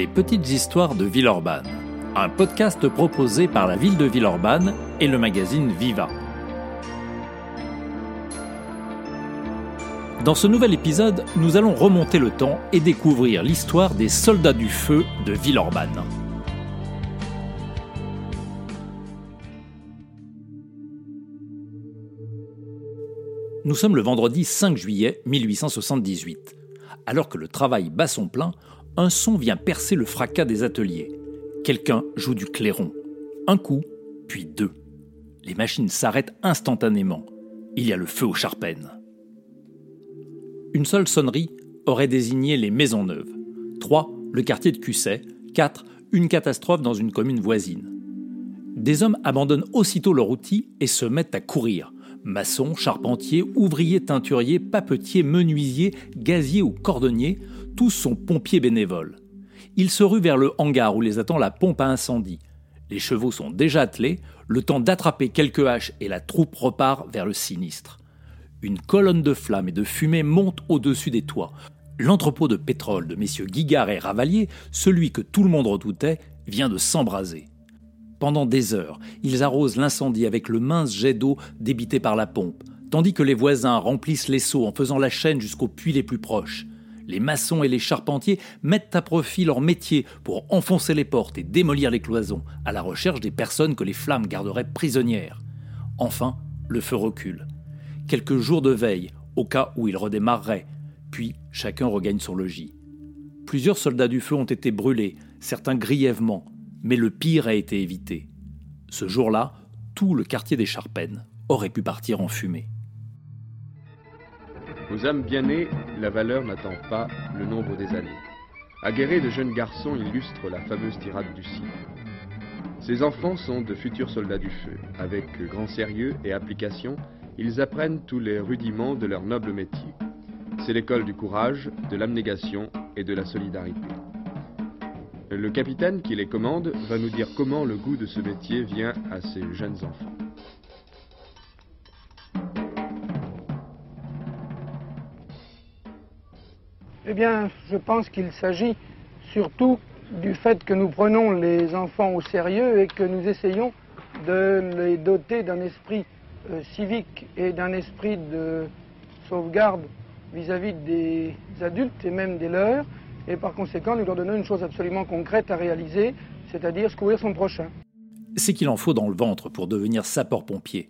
Les petites histoires de Villeurbanne, un podcast proposé par la ville de Villeurbanne et le magazine Viva. Dans ce nouvel épisode, nous allons remonter le temps et découvrir l'histoire des soldats du feu de Villeurbanne. Nous sommes le vendredi 5 juillet 1878. Alors que le travail bat son plein, un son vient percer le fracas des ateliers. Quelqu'un joue du clairon. Un coup, puis deux. Les machines s'arrêtent instantanément. Il y a le feu aux charpennes. Une seule sonnerie aurait désigné les maisons neuves. Trois, le quartier de Cusset. Quatre, une catastrophe dans une commune voisine. Des hommes abandonnent aussitôt leur outil et se mettent à courir. Maçons, charpentiers, ouvriers teinturiers, papetiers, menuisiers, gaziers ou cordonniers, tous sont pompiers bénévoles. Ils se ruent vers le hangar où les attend la pompe à incendie. Les chevaux sont déjà attelés, le temps d'attraper quelques haches et la troupe repart vers le sinistre. Une colonne de flammes et de fumée monte au-dessus des toits. L'entrepôt de pétrole de messieurs Guigard et Ravalier, celui que tout le monde redoutait, vient de s'embraser. Pendant des heures, ils arrosent l'incendie avec le mince jet d'eau débité par la pompe, tandis que les voisins remplissent les seaux en faisant la chaîne jusqu'aux puits les plus proches. Les maçons et les charpentiers mettent à profit leur métier pour enfoncer les portes et démolir les cloisons, à la recherche des personnes que les flammes garderaient prisonnières. Enfin, le feu recule. Quelques jours de veille, au cas où il redémarrerait, puis chacun regagne son logis. Plusieurs soldats du feu ont été brûlés, certains grièvement, mais le pire a été évité. Ce jour-là, tout le quartier des Charpennes aurait pu partir en fumée. Aux âmes bien nées, la valeur n'attend pas le nombre des années. Aguerrés de jeunes garçons illustrent la fameuse tirade du cycle. Ces enfants sont de futurs soldats du feu. Avec grand sérieux et application, ils apprennent tous les rudiments de leur noble métier. C'est l'école du courage, de l'abnégation et de la solidarité. Le capitaine qui les commande va nous dire comment le goût de ce métier vient à ces jeunes enfants. Eh bien, je pense qu'il s'agit surtout du fait que nous prenons les enfants au sérieux et que nous essayons de les doter d'un esprit euh, civique et d'un esprit de sauvegarde vis-à-vis des adultes et même des leurs, et par conséquent, nous leur donnons une chose absolument concrète à réaliser, c'est-à-dire secourir son prochain. C'est qu'il en faut dans le ventre pour devenir sapeur-pompier.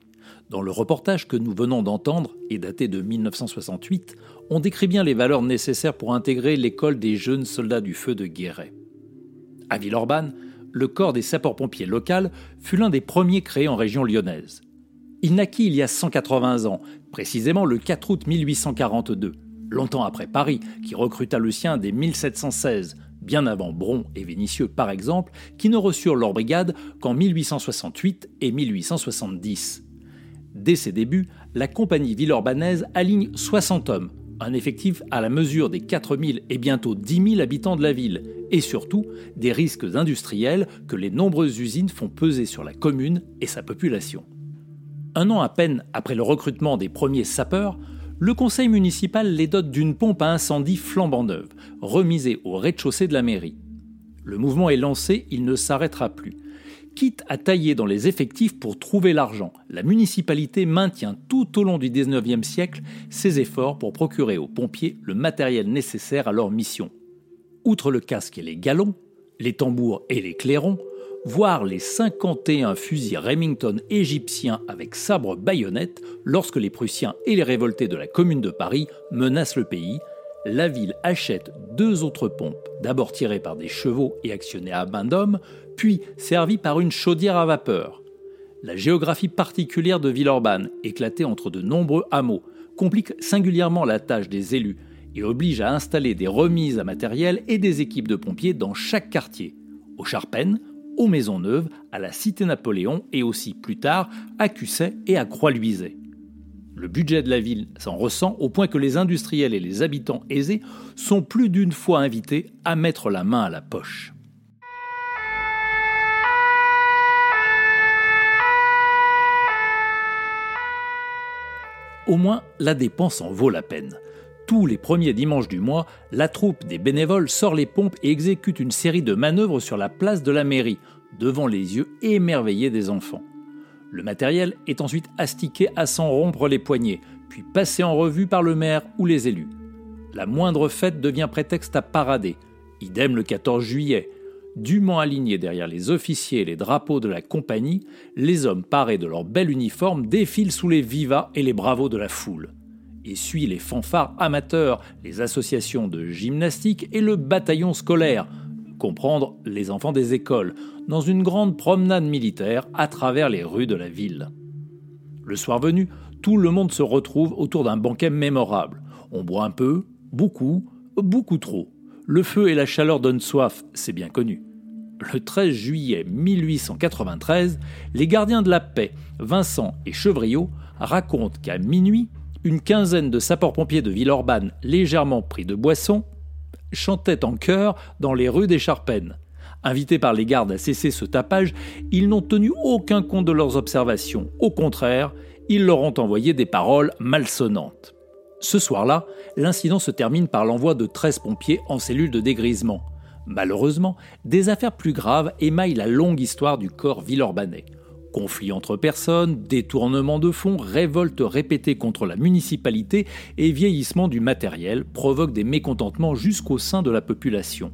Dans le reportage que nous venons d'entendre, et daté de 1968, on décrit bien les valeurs nécessaires pour intégrer l'école des jeunes soldats du feu de Guéret. À Villeurbanne, le corps des sapeurs-pompiers local fut l'un des premiers créés en région lyonnaise. Il naquit il y a 180 ans, précisément le 4 août 1842 longtemps après Paris, qui recruta le sien dès 1716, bien avant Bron et Vénitieux par exemple, qui ne reçurent leur brigade qu'en 1868 et 1870. Dès ses débuts, la compagnie villeurbanaise aligne 60 hommes, un effectif à la mesure des 4000 et bientôt 10 000 habitants de la ville, et surtout des risques industriels que les nombreuses usines font peser sur la commune et sa population. Un an à peine après le recrutement des premiers sapeurs, le conseil municipal les dote d'une pompe à incendie flambant neuve, remisée au rez-de-chaussée de la mairie. Le mouvement est lancé, il ne s'arrêtera plus. Quitte à tailler dans les effectifs pour trouver l'argent, la municipalité maintient tout au long du 19e siècle ses efforts pour procurer aux pompiers le matériel nécessaire à leur mission. Outre le casque et les galons, les tambours et les clairons, voir les 51 fusils Remington égyptiens avec sabre baïonnette lorsque les Prussiens et les révoltés de la Commune de Paris menacent le pays. La ville achète deux autres pompes, d'abord tirées par des chevaux et actionnées à main d'homme, puis servies par une chaudière à vapeur. La géographie particulière de Villeurbanne, éclatée entre de nombreux hameaux, complique singulièrement la tâche des élus et oblige à installer des remises à matériel et des équipes de pompiers dans chaque quartier. Au Charpennes, aux Maisonneuves, à la Cité Napoléon et aussi plus tard à Cusset et à Croix-Luiset. Le budget de la ville s'en ressent au point que les industriels et les habitants aisés sont plus d'une fois invités à mettre la main à la poche. Au moins, la dépense en vaut la peine. Tous les premiers dimanches du mois, la troupe des bénévoles sort les pompes et exécute une série de manœuvres sur la place de la mairie, devant les yeux émerveillés des enfants. Le matériel est ensuite astiqué à s'en rompre les poignets, puis passé en revue par le maire ou les élus. La moindre fête devient prétexte à parader. Idem le 14 juillet. Dûment alignés derrière les officiers et les drapeaux de la compagnie, les hommes parés de leur bel uniforme défilent sous les vivas et les bravos de la foule. Et suit les fanfares amateurs, les associations de gymnastique et le bataillon scolaire, comprendre les enfants des écoles, dans une grande promenade militaire à travers les rues de la ville. Le soir venu, tout le monde se retrouve autour d'un banquet mémorable. On boit un peu, beaucoup, beaucoup trop. Le feu et la chaleur donnent soif, c'est bien connu. Le 13 juillet 1893, les gardiens de la paix, Vincent et Chevriot, racontent qu'à minuit, une quinzaine de sapeurs-pompiers de Villeurbanne, légèrement pris de boisson, chantaient en chœur dans les rues des Charpennes. Invités par les gardes à cesser ce tapage, ils n'ont tenu aucun compte de leurs observations. Au contraire, ils leur ont envoyé des paroles malsonnantes. Ce soir-là, l'incident se termine par l'envoi de 13 pompiers en cellule de dégrisement. Malheureusement, des affaires plus graves émaillent la longue histoire du corps villeurbanais. Conflits entre personnes, détournements de fonds, révoltes répétées contre la municipalité et vieillissement du matériel provoquent des mécontentements jusqu'au sein de la population.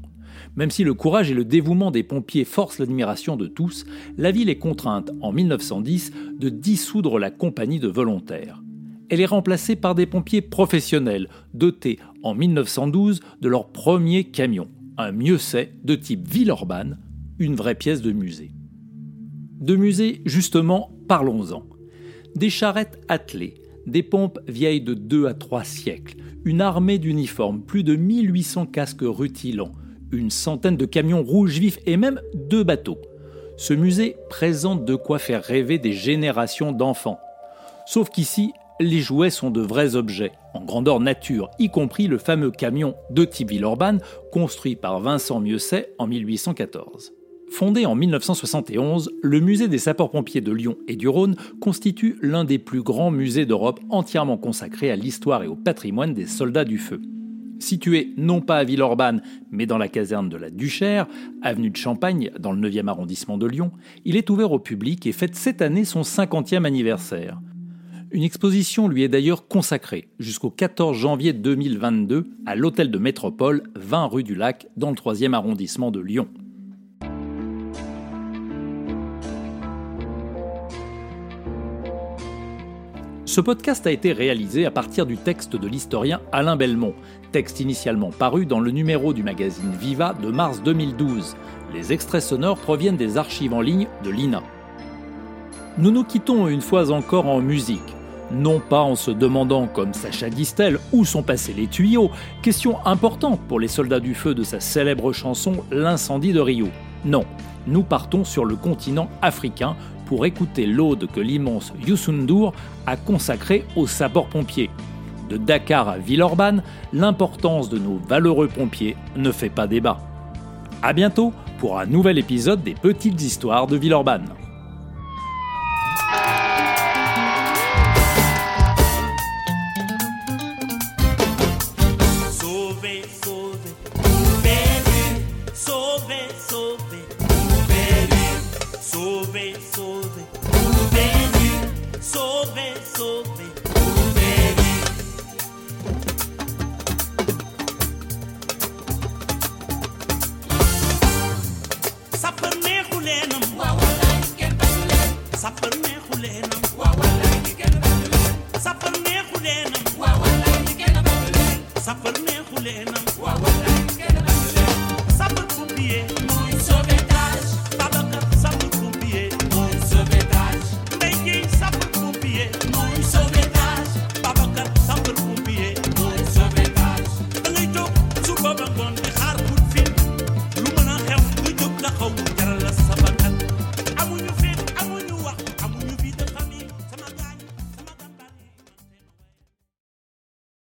Même si le courage et le dévouement des pompiers forcent l'admiration de tous, la ville est contrainte en 1910 de dissoudre la compagnie de volontaires. Elle est remplacée par des pompiers professionnels, dotés en 1912 de leur premier camion, un mieux de type Villeurbanne, une vraie pièce de musée. De musée, justement, parlons-en. Des charrettes attelées, des pompes vieilles de 2 à 3 siècles, une armée d'uniformes, plus de 1800 casques rutilants, une centaine de camions rouges vifs et même deux bateaux. Ce musée présente de quoi faire rêver des générations d'enfants. Sauf qu'ici, les jouets sont de vrais objets, en grandeur nature, y compris le fameux camion de type Villeurbanne construit par Vincent Mieuxet en 1814. Fondé en 1971, le musée des sapeurs-pompiers de Lyon et du Rhône constitue l'un des plus grands musées d'Europe entièrement consacré à l'histoire et au patrimoine des soldats du feu. Situé non pas à Villeurbanne, mais dans la caserne de la Duchère, avenue de Champagne, dans le 9e arrondissement de Lyon, il est ouvert au public et fête cette année son 50e anniversaire. Une exposition lui est d'ailleurs consacrée jusqu'au 14 janvier 2022 à l'hôtel de métropole 20 rue du Lac, dans le 3e arrondissement de Lyon. Ce podcast a été réalisé à partir du texte de l'historien Alain Belmont, texte initialement paru dans le numéro du magazine Viva de mars 2012. Les extraits sonores proviennent des archives en ligne de l'INA. Nous nous quittons une fois encore en musique. Non pas en se demandant, comme Sacha Distel, où sont passés les tuyaux, question importante pour les soldats du feu de sa célèbre chanson L'incendie de Rio. Non, nous partons sur le continent africain pour écouter l'ode que l'immense Youssou N'Dour a consacrée aux sapeurs-pompiers. De Dakar à Villeurbanne, l'importance de nos valeureux pompiers ne fait pas débat. A bientôt pour un nouvel épisode des Petites Histoires de Villeurbanne. Sove, sove, beni. Sove, sove, beni. Sove, sove, beni. Sapane kulenum. Sapane I'm so